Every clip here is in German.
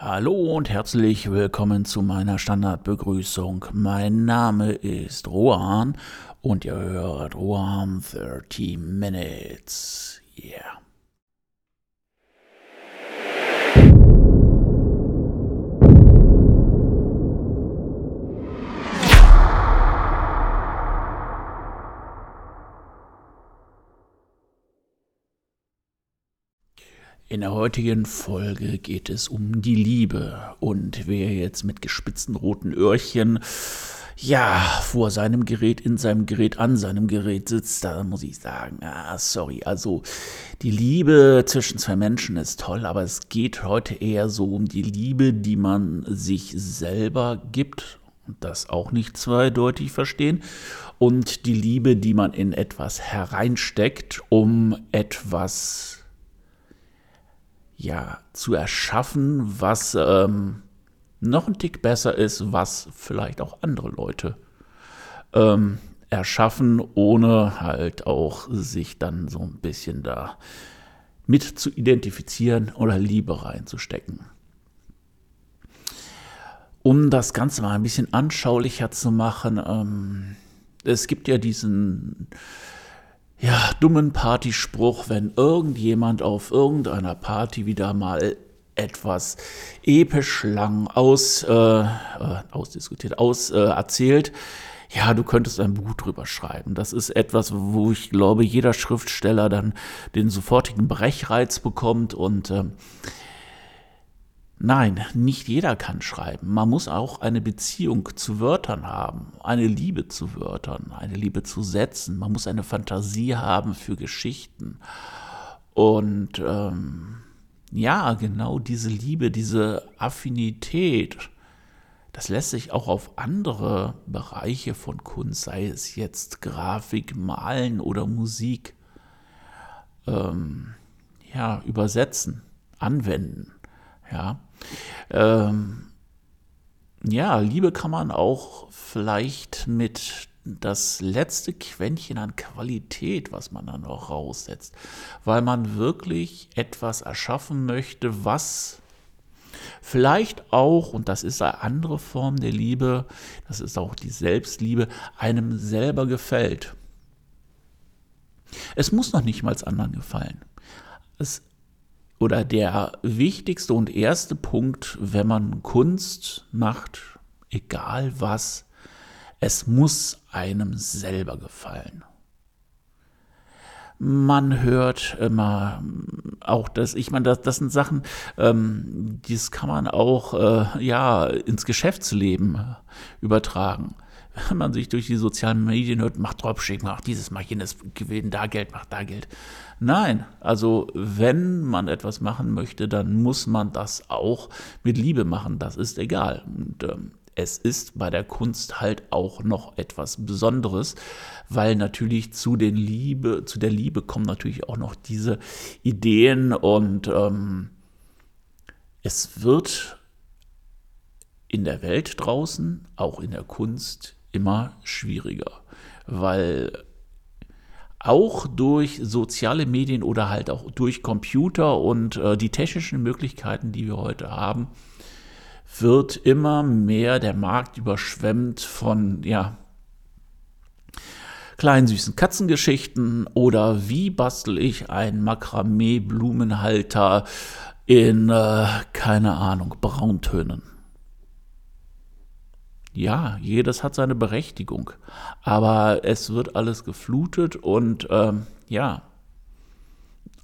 Hallo und herzlich willkommen zu meiner Standardbegrüßung. Mein Name ist Rohan und ihr hört Rohan 30 Minutes. Yeah. In der heutigen Folge geht es um die Liebe. Und wer jetzt mit gespitzten roten Öhrchen ja, vor seinem Gerät, in seinem Gerät, an seinem Gerät sitzt, da muss ich sagen, ah, sorry, also die Liebe zwischen zwei Menschen ist toll, aber es geht heute eher so um die Liebe, die man sich selber gibt, und das auch nicht zweideutig verstehen, und die Liebe, die man in etwas hereinsteckt, um etwas ja, zu erschaffen, was ähm, noch ein Tick besser ist, was vielleicht auch andere Leute ähm, erschaffen, ohne halt auch sich dann so ein bisschen da mit zu identifizieren oder Liebe reinzustecken. Um das Ganze mal ein bisschen anschaulicher zu machen, ähm, es gibt ja diesen ja, dummen Partyspruch, wenn irgendjemand auf irgendeiner Party wieder mal etwas episch lang aus, äh, äh, ausdiskutiert, aus äh, erzählt. Ja, du könntest ein Buch drüber schreiben. Das ist etwas, wo ich glaube, jeder Schriftsteller dann den sofortigen Brechreiz bekommt und äh, Nein, nicht jeder kann schreiben. Man muss auch eine Beziehung zu Wörtern haben, eine Liebe zu Wörtern, eine Liebe zu Sätzen. Man muss eine Fantasie haben für Geschichten. Und ähm, ja, genau diese Liebe, diese Affinität, das lässt sich auch auf andere Bereiche von Kunst, sei es jetzt Grafik, Malen oder Musik, ähm, ja, übersetzen, anwenden. Ja. Ähm, ja, Liebe kann man auch vielleicht mit das letzte Quäntchen an Qualität, was man dann auch raussetzt, weil man wirklich etwas erschaffen möchte, was vielleicht auch, und das ist eine andere Form der Liebe, das ist auch die Selbstliebe, einem selber gefällt. Es muss noch nicht mal anderen gefallen. Es oder der wichtigste und erste Punkt, wenn man Kunst macht, egal was, es muss einem selber gefallen. Man hört immer auch das, ich meine, das, das sind Sachen, ähm, das kann man auch äh, ja ins Geschäftsleben übertragen wenn man sich durch die sozialen Medien hört, macht Dropshipping, macht dieses, macht jenes, gewinnt da Geld, macht da Geld. Nein, also wenn man etwas machen möchte, dann muss man das auch mit Liebe machen. Das ist egal. Und ähm, es ist bei der Kunst halt auch noch etwas Besonderes, weil natürlich zu, den Liebe, zu der Liebe kommen natürlich auch noch diese Ideen und ähm, es wird in der Welt draußen, auch in der Kunst, immer schwieriger, weil auch durch soziale Medien oder halt auch durch Computer und äh, die technischen Möglichkeiten, die wir heute haben, wird immer mehr der Markt überschwemmt von, ja, kleinen süßen Katzengeschichten oder wie bastel ich einen Makramee-Blumenhalter in, äh, keine Ahnung, Brauntönen ja, jedes hat seine Berechtigung. Aber es wird alles geflutet und ähm, ja,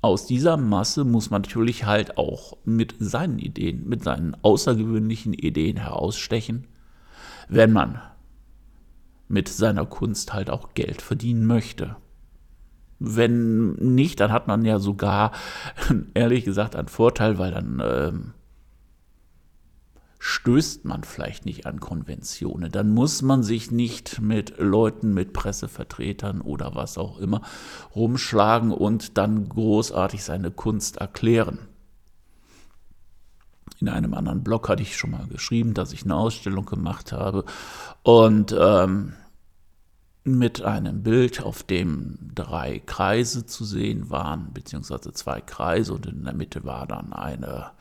aus dieser Masse muss man natürlich halt auch mit seinen Ideen, mit seinen außergewöhnlichen Ideen herausstechen, wenn man mit seiner Kunst halt auch Geld verdienen möchte. Wenn nicht, dann hat man ja sogar, ehrlich gesagt, einen Vorteil, weil dann ähm, stößt man vielleicht nicht an Konventionen. Dann muss man sich nicht mit Leuten, mit Pressevertretern oder was auch immer rumschlagen und dann großartig seine Kunst erklären. In einem anderen Blog hatte ich schon mal geschrieben, dass ich eine Ausstellung gemacht habe und ähm, mit einem Bild, auf dem drei Kreise zu sehen waren, beziehungsweise zwei Kreise und in der Mitte war dann eine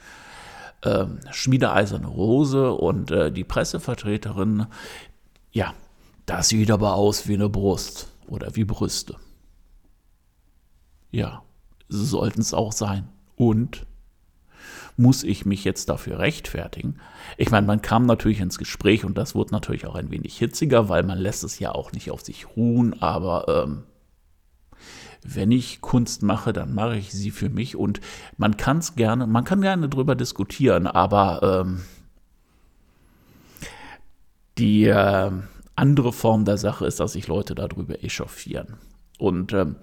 äh, Schmiedeeiserne Rose und äh, die Pressevertreterin, ja, das sieht aber aus wie eine Brust oder wie Brüste. Ja, sollten es auch sein. Und muss ich mich jetzt dafür rechtfertigen? Ich meine, man kam natürlich ins Gespräch und das wurde natürlich auch ein wenig hitziger, weil man lässt es ja auch nicht auf sich ruhen, aber ähm, wenn ich Kunst mache, dann mache ich sie für mich und man kann es gerne, man kann gerne darüber diskutieren, aber ähm, die äh, andere Form der Sache ist, dass sich Leute darüber echauffieren. Und ähm,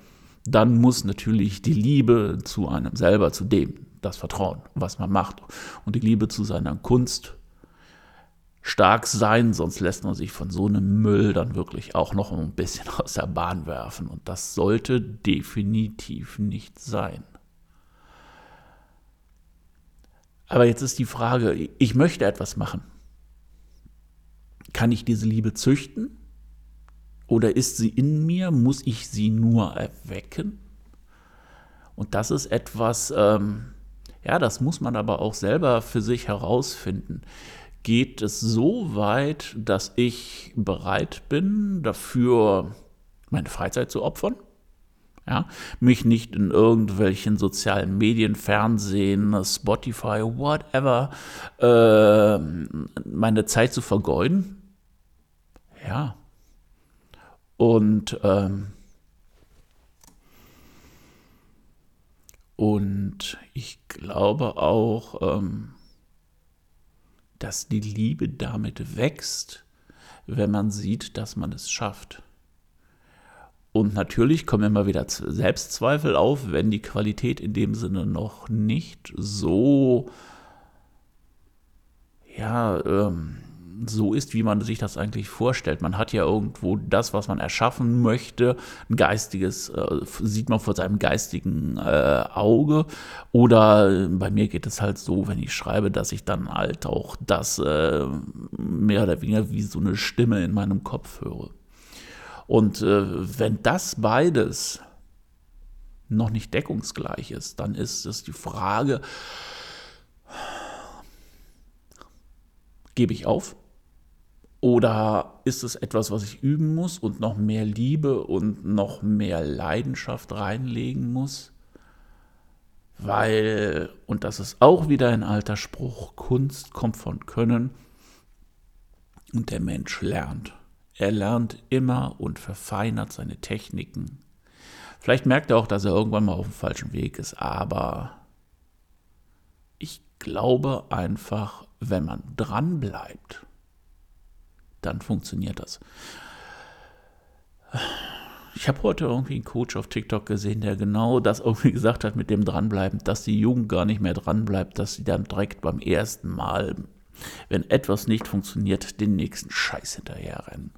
dann muss natürlich die Liebe zu einem selber, zu dem, das Vertrauen, was man macht und die Liebe zu seiner Kunst stark sein, sonst lässt man sich von so einem Müll dann wirklich auch noch ein bisschen aus der Bahn werfen und das sollte definitiv nicht sein. Aber jetzt ist die Frage, ich möchte etwas machen. Kann ich diese Liebe züchten? Oder ist sie in mir? Muss ich sie nur erwecken? Und das ist etwas, ähm, ja, das muss man aber auch selber für sich herausfinden. Geht es so weit, dass ich bereit bin, dafür meine Freizeit zu opfern? Ja, mich nicht in irgendwelchen sozialen Medien, Fernsehen, Spotify, whatever, äh, meine Zeit zu vergeuden? Ja. Und ähm, Und ich glaube auch, ähm, dass die Liebe damit wächst, wenn man sieht, dass man es schafft. Und natürlich kommen immer wieder Selbstzweifel auf, wenn die Qualität in dem Sinne noch nicht so, ja, ähm, so ist, wie man sich das eigentlich vorstellt. Man hat ja irgendwo das, was man erschaffen möchte, ein geistiges, äh, sieht man vor seinem geistigen äh, Auge. Oder bei mir geht es halt so, wenn ich schreibe, dass ich dann halt auch das äh, mehr oder weniger wie so eine Stimme in meinem Kopf höre. Und äh, wenn das beides noch nicht deckungsgleich ist, dann ist es die Frage, gebe ich auf? Oder ist es etwas, was ich üben muss und noch mehr Liebe und noch mehr Leidenschaft reinlegen muss? Weil, und das ist auch wieder ein alter Spruch, Kunst kommt von Können und der Mensch lernt. Er lernt immer und verfeinert seine Techniken. Vielleicht merkt er auch, dass er irgendwann mal auf dem falschen Weg ist, aber ich glaube einfach, wenn man dran bleibt, dann funktioniert das. Ich habe heute irgendwie einen Coach auf TikTok gesehen, der genau das irgendwie gesagt hat mit dem Dranbleiben, dass die Jugend gar nicht mehr dranbleibt, dass sie dann direkt beim ersten Mal, wenn etwas nicht funktioniert, den nächsten Scheiß hinterherrennen.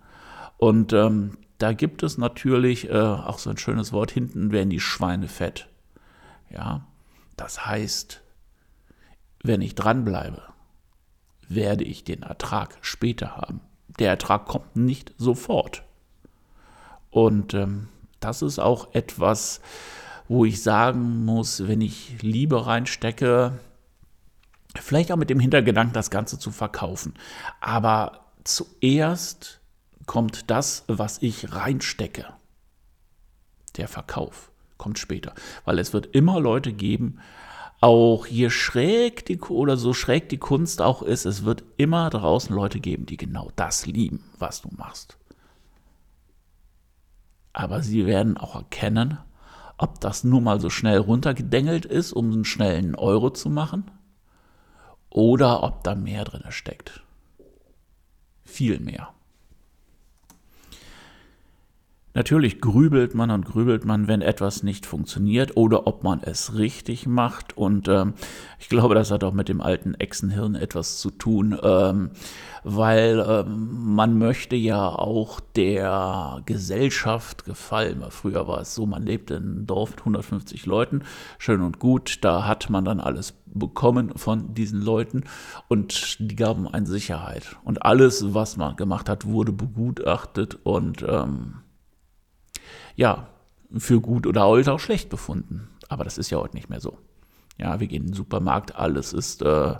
Und ähm, da gibt es natürlich äh, auch so ein schönes Wort, hinten werden die Schweine fett. Ja, das heißt, wenn ich dranbleibe, werde ich den Ertrag später haben der Ertrag kommt nicht sofort. Und ähm, das ist auch etwas, wo ich sagen muss, wenn ich Liebe reinstecke, vielleicht auch mit dem Hintergedanken, das Ganze zu verkaufen. Aber zuerst kommt das, was ich reinstecke. Der Verkauf kommt später, weil es wird immer Leute geben, auch je schräg die oder so schräg die Kunst auch ist, es wird immer draußen Leute geben, die genau das lieben, was du machst. Aber sie werden auch erkennen, ob das nur mal so schnell runtergedengelt ist, um einen schnellen Euro zu machen, oder ob da mehr drin steckt. Viel mehr. Natürlich grübelt man und grübelt man, wenn etwas nicht funktioniert oder ob man es richtig macht. Und ähm, ich glaube, das hat auch mit dem alten Echsenhirn etwas zu tun, ähm, weil ähm, man möchte ja auch der Gesellschaft gefallen. Früher war es so, man lebte in einem Dorf mit 150 Leuten, schön und gut. Da hat man dann alles bekommen von diesen Leuten und die gaben eine Sicherheit. Und alles, was man gemacht hat, wurde begutachtet und ähm, ja, für gut oder auch schlecht befunden. Aber das ist ja heute nicht mehr so. Ja, wir gehen in den Supermarkt, alles ist äh,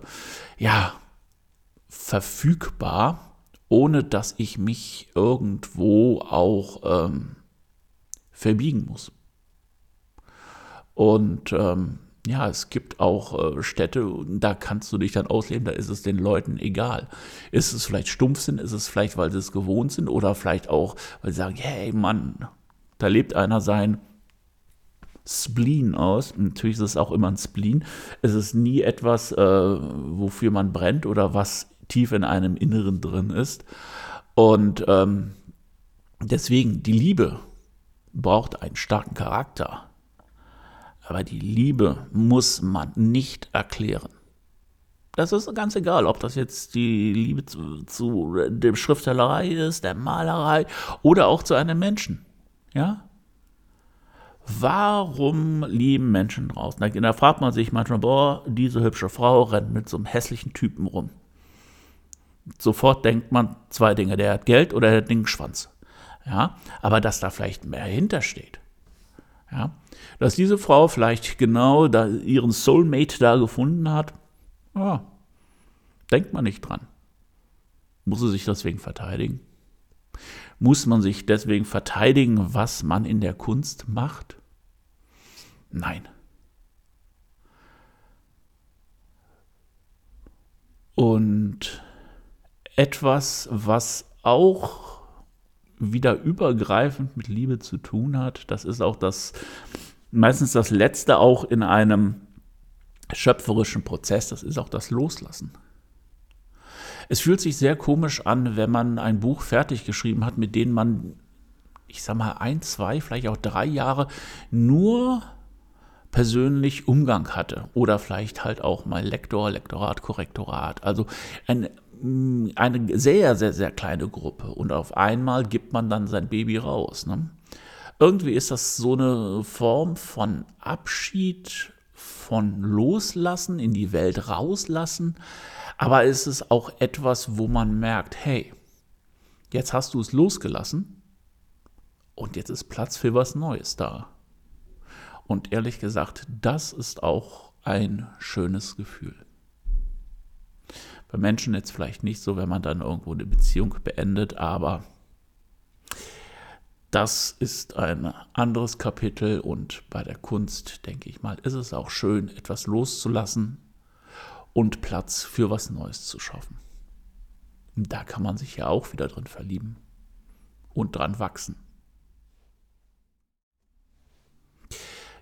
ja verfügbar, ohne dass ich mich irgendwo auch ähm, verbiegen muss. Und ähm, ja, es gibt auch äh, Städte, da kannst du dich dann ausleben, da ist es den Leuten egal. Ist es vielleicht Stumpfsinn, ist es vielleicht, weil sie es gewohnt sind oder vielleicht auch, weil sie sagen, hey Mann, da lebt einer sein Spleen aus. Natürlich ist es auch immer ein Spleen. Es ist nie etwas, äh, wofür man brennt oder was tief in einem Inneren drin ist. Und ähm, deswegen, die Liebe braucht einen starken Charakter. Aber die Liebe muss man nicht erklären. Das ist ganz egal, ob das jetzt die Liebe zu, zu der Schriftstellerei ist, der Malerei oder auch zu einem Menschen. Ja? Warum lieben Menschen draußen? Da, fragt man sich manchmal, boah, diese hübsche Frau rennt mit so einem hässlichen Typen rum. Sofort denkt man zwei Dinge, der hat Geld oder der hat den Schwanz. Ja, aber dass da vielleicht mehr hintersteht. Ja, dass diese Frau vielleicht genau da ihren Soulmate da gefunden hat, ja, denkt man nicht dran. Muss sie sich deswegen verteidigen? Muss man sich deswegen verteidigen, was man in der Kunst macht? Nein. Und etwas, was auch wieder übergreifend mit Liebe zu tun hat, das ist auch das meistens das letzte auch in einem schöpferischen Prozess, das ist auch das Loslassen. Es fühlt sich sehr komisch an, wenn man ein Buch fertig geschrieben hat, mit dem man, ich sag mal, ein, zwei, vielleicht auch drei Jahre nur persönlich Umgang hatte. Oder vielleicht halt auch mal Lektor, Lektorat, Korrektorat. Also ein, eine sehr, sehr, sehr kleine Gruppe. Und auf einmal gibt man dann sein Baby raus. Ne? Irgendwie ist das so eine Form von Abschied, von Loslassen, in die Welt rauslassen. Aber es ist auch etwas, wo man merkt, hey, jetzt hast du es losgelassen und jetzt ist Platz für was Neues da. Und ehrlich gesagt, das ist auch ein schönes Gefühl. Bei Menschen jetzt vielleicht nicht so, wenn man dann irgendwo eine Beziehung beendet, aber das ist ein anderes Kapitel und bei der Kunst, denke ich mal, ist es auch schön, etwas loszulassen, und Platz für was Neues zu schaffen. Da kann man sich ja auch wieder drin verlieben und dran wachsen.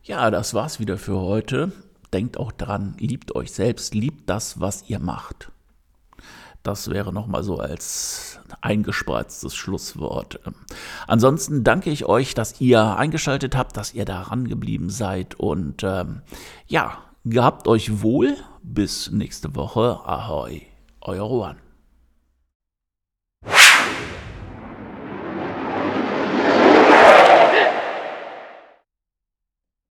Ja, das war's wieder für heute. Denkt auch dran, liebt euch selbst, liebt das, was ihr macht. Das wäre nochmal so als eingespreiztes Schlusswort. Ansonsten danke ich euch, dass ihr eingeschaltet habt, dass ihr daran geblieben seid und ähm, ja, Gehabt euch wohl. Bis nächste Woche. Ahoi. Euer Juan.